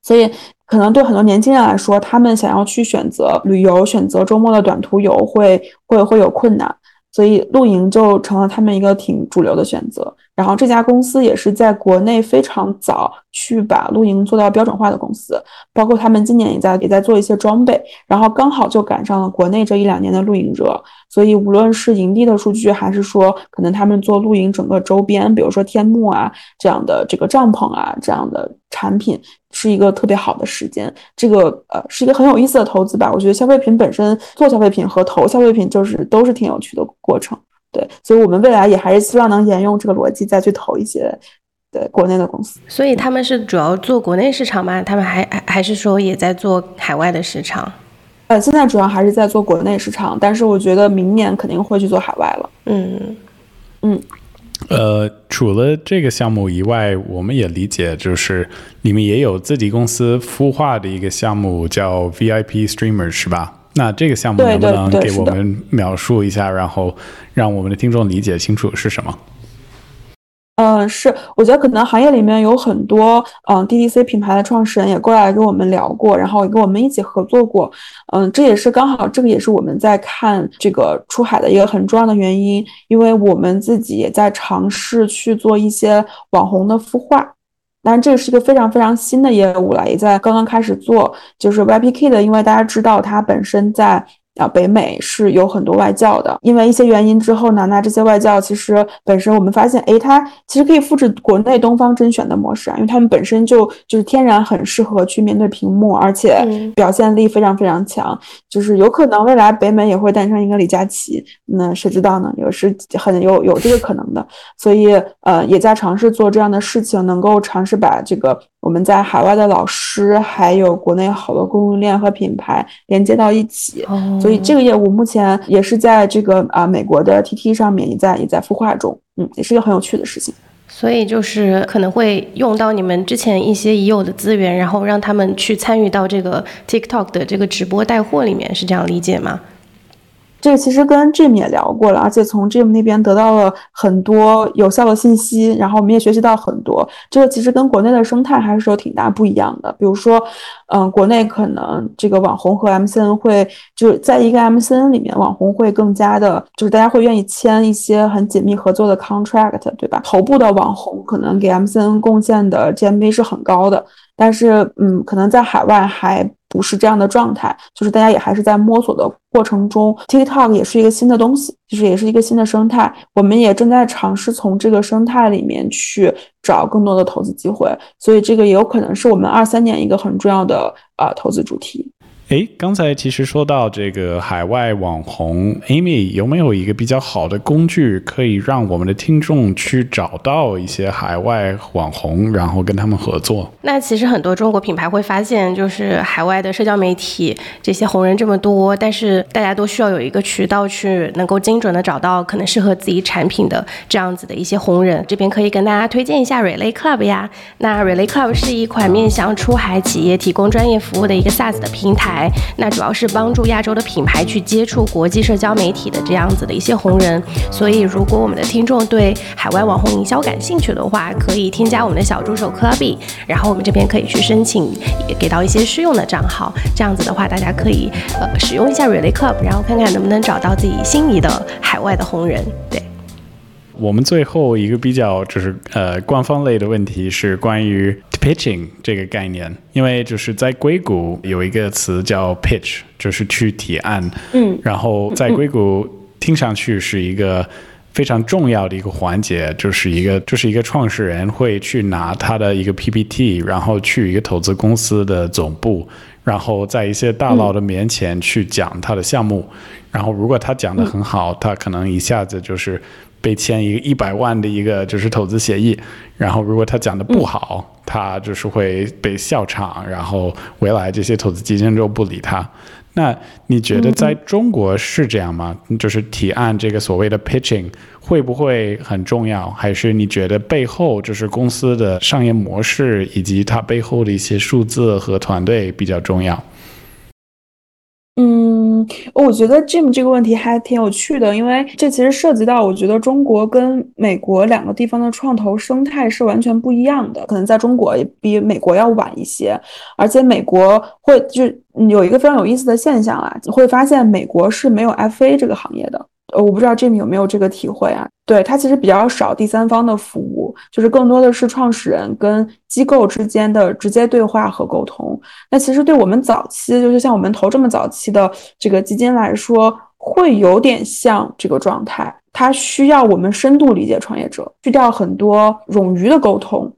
所以。可能对很多年轻人来说，他们想要去选择旅游、选择周末的短途游，会会会有困难，所以露营就成了他们一个挺主流的选择。然后这家公司也是在国内非常早去把露营做到标准化的公司，包括他们今年也在也在做一些装备，然后刚好就赶上了国内这一两年的露营热，所以无论是营地的数据，还是说可能他们做露营整个周边，比如说天幕啊这样的这个帐篷啊这样的产品，是一个特别好的时间。这个呃是一个很有意思的投资吧？我觉得消费品本身做消费品和投消费品就是都是挺有趣的过程。对，所以我们未来也还是希望能沿用这个逻辑再去投一些对国内的公司。
所以他们是主要做国内市场吗？他们还还还是说也在做海外的市场？
呃，现在主要还是在做国内市场，但是我觉得明年肯定会去做海外了。嗯嗯。
呃，除了这个项目以外，我们也理解就是你们也有自己公司孵化的一个项目叫 VIP Streamer 是吧？那这个项目能不能给我们描述一下，然后让我们的听众理解清楚是什么？
嗯，是，我觉得可能行业里面有很多嗯 DTC 品牌的创始人也过来跟我们聊过，然后也跟我们一起合作过。嗯，这也是刚好，这个也是我们在看这个出海的一个很重要的原因，因为我们自己也在尝试去做一些网红的孵化。当然，这个是一个非常非常新的业务了，也在刚刚开始做，就是 YPK 的，因为大家知道它本身在。啊，北美是有很多外教的，因为一些原因之后呢，那这些外教其实本身我们发现，哎，他其实可以复制国内东方甄选的模式啊，因为他们本身就就是天然很适合去面对屏幕，而且表现力非常非常强，就是有可能未来北美也会诞生一个李佳琦，那谁知道呢？也是很有有这个可能的，所以呃，也在尝试做这样的事情，能够尝试把这个。我们在海外的老师，还有国内好多供应链和品牌连接到一起，所以这个业务目前也是在这个啊美国的 TT 上面也在也在孵化中，嗯，也是一个很有趣的事情。
所以就是可能会用到你们之前一些已有的资源，然后让他们去参与到这个 TikTok 的这个直播带货里面，是这样理解吗？
这个其实跟 Jim 也聊过了，而且从 Jim 那边得到了很多有效的信息，然后我们也学习到很多。这个其实跟国内的生态还是有挺大不一样的。比如说，嗯，国内可能这个网红和 MCN 会就是在一个 MCN 里面，网红会更加的，就是大家会愿意签一些很紧密合作的 contract，对吧？头部的网红可能给 MCN 贡献的 GMV 是很高的。但是，嗯，可能在海外还不是这样的状态，就是大家也还是在摸索的过程中。TikTok 也是一个新的东西，就是也是一个新的生态，我们也正在尝试从这个生态里面去找更多的投资机会，所以这个也有可能是我们二三年一个很重要的呃投资主题。
哎，刚才其实说到这个海外网红，Amy 有没有一个比较好的工具，可以让我们的听众去找到一些海外网红，然后跟他们合作？
那其实很多中国品牌会发现，就是海外的社交媒体这些红人这么多，但是大家都需要有一个渠道去能够精准的找到可能适合自己产品的这样子的一些红人。这边可以跟大家推荐一下 Relay Club 呀。那 Relay Club 是一款面向出海企业提供专业服务的一个 SaaS 的平台。台，那主要是帮助亚洲的品牌去接触国际社交媒体的这样子的一些红人。所以，如果我们的听众对海外网红营销感兴趣的话，可以添加我们的小助手 c l u b y 然后我们这边可以去申请，给到一些试用的账号。这样子的话，大家可以呃使用一下 Really Club，然后看看能不能找到自己心仪的海外的红人。对。
我们最后一个比较就是呃官方类的问题是关于 pitching 这个概念，因为就是在硅谷有一个词叫 pitch，就是去提案，
嗯，
然后在硅谷听上去是一个非常重要的一个环节，就是一个就是一个创始人会去拿他的一个 PPT，然后去一个投资公司的总部，然后在一些大佬的面前去讲他的项目，然后如果他讲的很好，他可能一下子就是。被签一个一百万的一个就是投资协议，然后如果他讲的不好，他就是会被笑场，然后未来这些投资基金就不理他。那你觉得在中国是这样吗？就是提案这个所谓的 pitching 会不会很重要？还是你觉得背后就是公司的商业模式以及它背后的一些数字和团队比较重要？
嗯，我觉得 Jim 这个问题还挺有趣的，因为这其实涉及到我觉得中国跟美国两个地方的创投生态是完全不一样的。可能在中国也比美国要晚一些，而且美国会就有一个非常有意思的现象啊，你会发现美国是没有 FA 这个行业的。呃，我不知道 Jim 有没有这个体会啊？对他其实比较少第三方的服务，就是更多的是创始人跟机构之间的直接对话和沟通。那其实对我们早期，就是像我们投这么早期的这个基金来说，会有点像这个状态。它需要我们深度理解创业者，去掉很多冗余的沟通，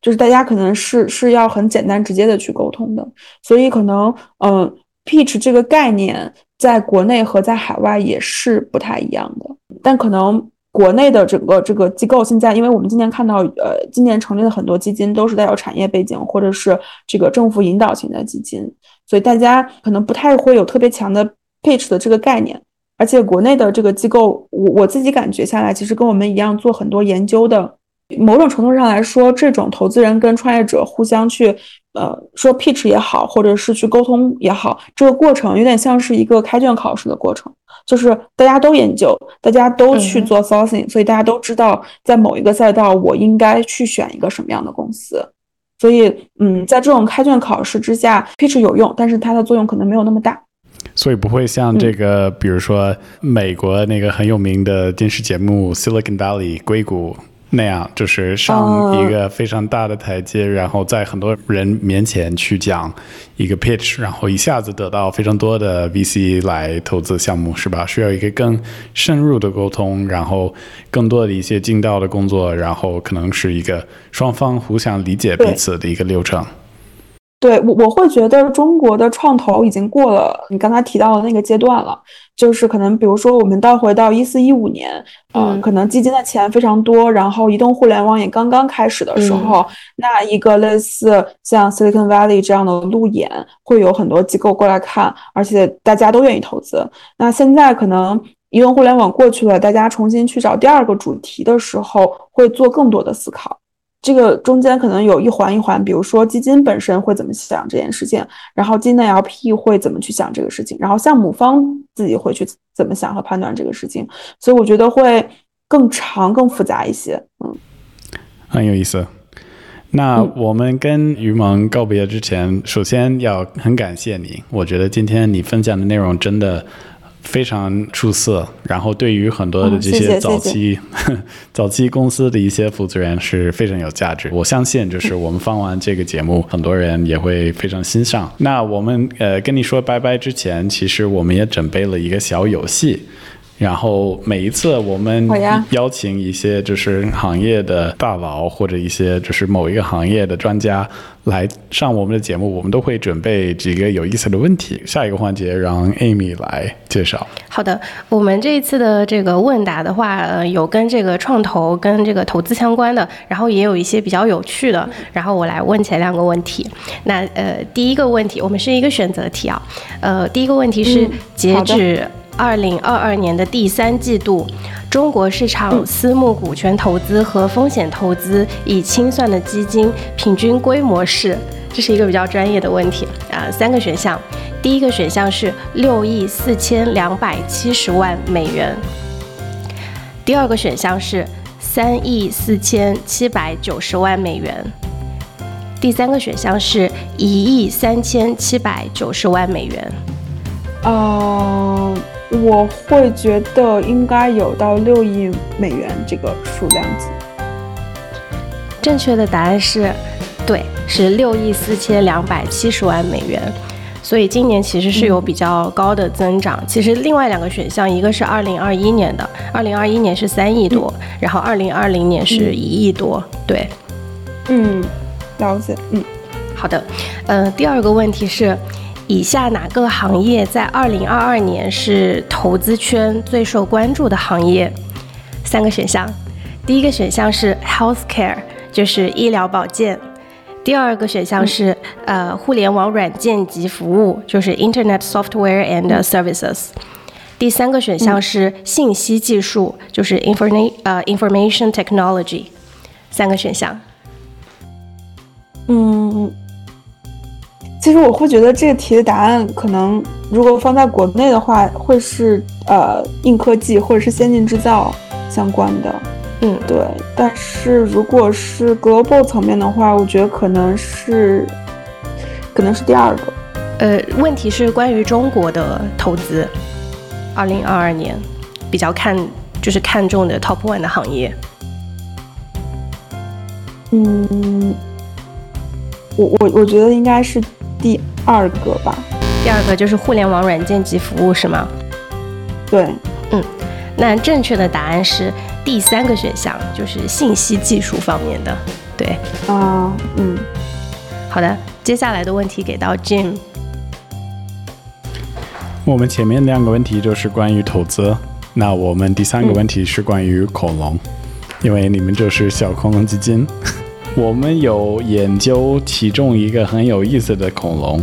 就是大家可能是是要很简单直接的去沟通的。所以可能，嗯，pitch 这个概念。在国内和在海外也是不太一样的，但可能国内的整个这个机构现在，因为我们今年看到，呃，今年成立的很多基金都是带有产业背景或者是这个政府引导型的基金，所以大家可能不太会有特别强的 PE 的这个概念，而且国内的这个机构，我我自己感觉下来，其实跟我们一样做很多研究的。某种程度上来说，这种投资人跟创业者互相去，呃，说 pitch 也好，或者是去沟通也好，这个过程有点像是一个开卷考试的过程，就是大家都研究，大家都去做 sourcing，所以大家都知道在某一个赛道我应该去选一个什么样的公司。所以，嗯，在这种开卷考试之下，pitch 有用，但是它的作用可能没有那么大。
所以不会像这个，比如说美国那个很有名的电视节目 Silicon Valley 硅谷。那样就是上一个非常大的台阶，然后在很多人面前去讲一个 pitch，然后一下子得到非常多的 VC 来投资项目，是吧？需要一个更深入的沟通，然后更多的一些进道的工作，然后可能是一个双方互相理解彼此的一个流程。
对我，我会觉得中国的创投已经过了你刚才提到的那个阶段了，就是可能比如说我们倒回到一四一五年，嗯，可能基金的钱非常多，然后移动互联网也刚刚开始的时候，那一个类似像 Silicon Valley 这样的路演，会有很多机构过来看，而且大家都愿意投资。那现在可能移动互联网过去了，大家重新去找第二个主题的时候，会做更多的思考。这个中间可能有一环一环，比如说基金本身会怎么想这件事情，然后基金的 LP 会怎么去想这个事情，然后项目方自己会去怎么想和判断这个事情，所以我觉得会更长、更复杂一些。嗯，
很有意思。那我们跟于萌告别之前，首先要很感谢你，我觉得今天你分享的内容真的。非常出色，然后对于很多的这些早期 早期公司的一些负责人是非常有价值。我相信，就是我们放完这个节目，很多人也会非常欣赏。那我们呃跟你说拜拜之前，其实我们也准备了一个小游戏。然后每一次我们邀请一些就是行业的大佬或者一些就是某一个行业的专家来上我们的节目，我们都会准备几个有意思的问题。下一个环节让 Amy 来介绍。
好的，我们这一次的这个问答的话，呃，有跟这个创投跟这个投资相关的，然后也有一些比较有趣的。然后我来问前两个问题。那呃，第一个问题，我们是一个选择题啊。呃，第一个问题是截止。二零二二年的第三季度，中国市场私募股权投资和风险投资已清算的基金平均规模是？这是一个比较专业的问题啊。三个选项：第一个选项是六亿四千两百七十万美元，第二个选项是三亿四千七百九十万美元，第三个选项是一亿三千七百九十万美元。
哦，我会觉得应该有到六亿美元这个数量级。
正确的答案是，对，是六亿四千两百七十万美元。所以今年其实是有比较高的增长。其实另外两个选项，一个是二零二一年的，二零二一年是三亿多，然后二零二零年是一亿多。对，
嗯，了解。嗯，
好的。嗯，第二个问题是，以下哪个行业在二零二二年是投资圈最受关注的行业？三个选项，第一个选项是 healthcare，就是医疗保健。第二个选项是呃互联网软件及服务，就是 Internet Software and Services。第三个选项是信息技术，就是 Informa 呃 Information Technology。三个选项。
嗯，其实我会觉得这个题的答案可能如果放在国内的话，会是呃硬科技或者是先进制造相关的。
嗯，
对，但是如果是 global 层面的话，我觉得可能是，可能是第二个。
呃，问题是关于中国的投资，二零二二年比较看就是看重的 top one 的行业。
嗯，我我我觉得应该是第二个吧。
第二个就是互联网软件及服务是吗？
对，
嗯，那正确的答案是。第三个选项就是信息技术方面的，对，
啊，嗯，
好的，接下来的问题给到 Jim。
我们前面两个问题就是关于投资，那我们第三个问题是关于恐龙，因为你们就是小恐龙基金，我们有研究其中一个很有意思的恐龙，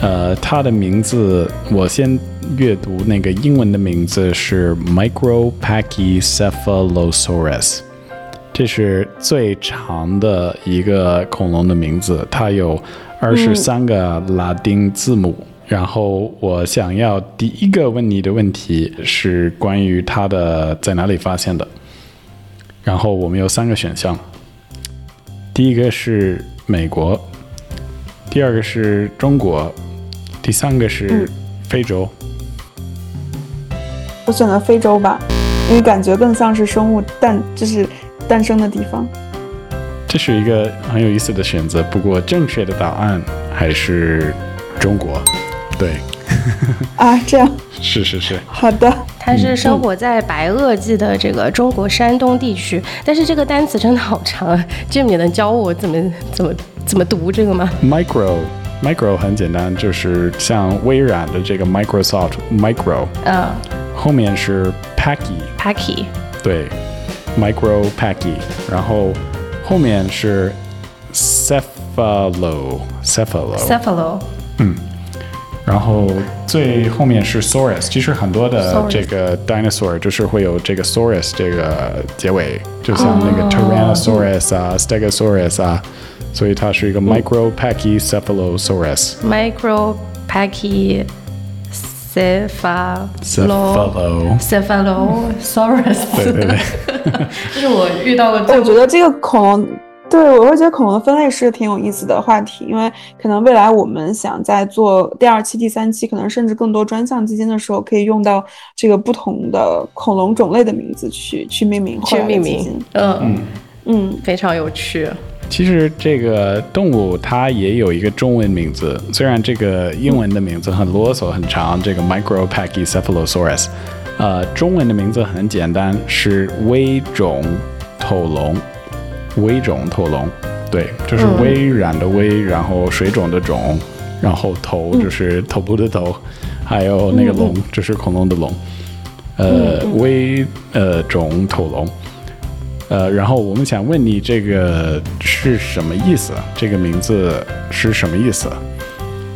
呃，它的名字我先。阅读那个英文的名字是 Micropachycephalosaurus，这是最长的一个恐龙的名字，它有二十三个拉丁字母。然后我想要第一个问你的问题是关于它的在哪里发现的。然后我们有三个选项，第一个是美国，第二个是中国，第三个是非洲。
我选择非洲吧，因为感觉更像是生物诞，就是诞生的地方。
这是一个很有意思的选择，不过正确的答案还是中国。对。
啊，这样。
是是是。
好的。
它是生活在白垩纪的这个中国山东地区，但是这个单词真的好长啊，Jim，你能教我怎么怎么怎么读这个吗
？Micro，Micro 很简单，就是像微软的这个 Microsoft Micro。
嗯。
后面是 Packy，Packy，对，Micro Packy，然后后面是 Cephalo，Cephalo，Cephalo，
嗯，
然后最后面是 Saurus，其实很多的这个 dinosaur 就是会有这个 Saurus 这个结尾，就像那个 Tyrannosaurus 啊，Stegosaurus 啊，所以它是一个 Micro Packy Cephalosaurus，Micro Packy。cephalo，cephalo，saurus，
对对对，这是我遇到
的。我觉得这个恐龙， 对我会觉得恐龙的分类是挺有意思的话题，因为可能未来我们想在做第二期、第三期，可能甚至更多专项基金的时候，可以用到这个不同的恐龙种类的名字去去命名，
去命名。
嗯嗯嗯，
非常有趣。
其实这个动物它也有一个中文名字，虽然这个英文的名字很啰嗦很长，这个 Micropachycephalosaurus，呃，中文的名字很简单，是微种头龙。微肿头龙，对，就是微软的微，然后水肿的肿，然后头就是头部的头，还有那个龙就是恐龙的龙，呃，微呃肿头龙。呃，然后我们想问你，这个是什么意思？这个名字是什么意思？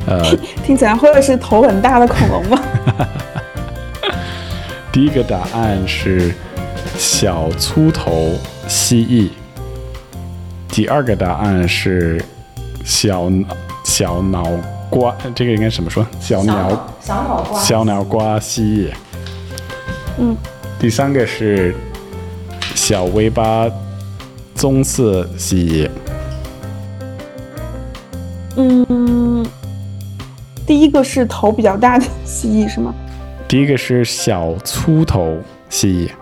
呃，
听起来会是头很大的恐龙吗？
第一个答案是小粗头蜥蜴。第二个答案是小小脑瓜，这个应该怎么说？小鸟
小脑瓜，
小脑瓜蜥蜴。
嗯，
第三个是小尾巴棕色蜥蜴。
嗯，第一个是头比较大的蜥蜴是吗？
第一个是小粗头蜥蜴。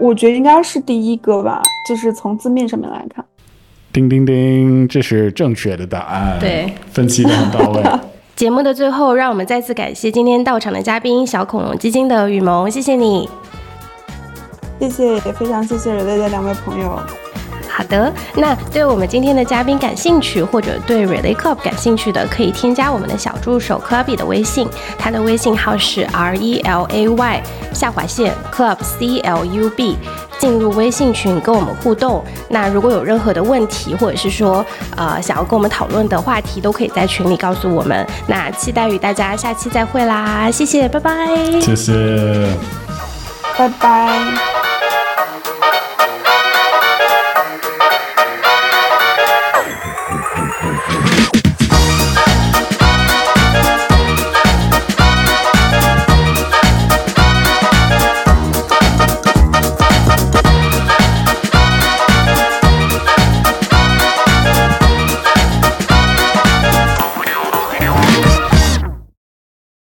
我觉得应该是第一个吧，就是从字面上面来看。
叮叮叮，这是正确的答案。
对，
分析的很到位。
节目的最后，让我们再次感谢今天到场的嘉宾小恐龙基金的雨萌，谢谢你。
谢谢，也非常谢谢人类的两位朋友。
好的，那对我们今天的嘉宾感兴趣，或者对 Relay Club 感兴趣的，可以添加我们的小助手 Clubby 的微信，他的微信号是 R E L A Y 下划线 Club C L U B，进入微信群跟我们互动。那如果有任何的问题，或者是说呃想要跟我们讨论的话题，都可以在群里告诉我们。那期待与大家下期再会啦，谢谢，拜拜。
谢谢。
拜拜。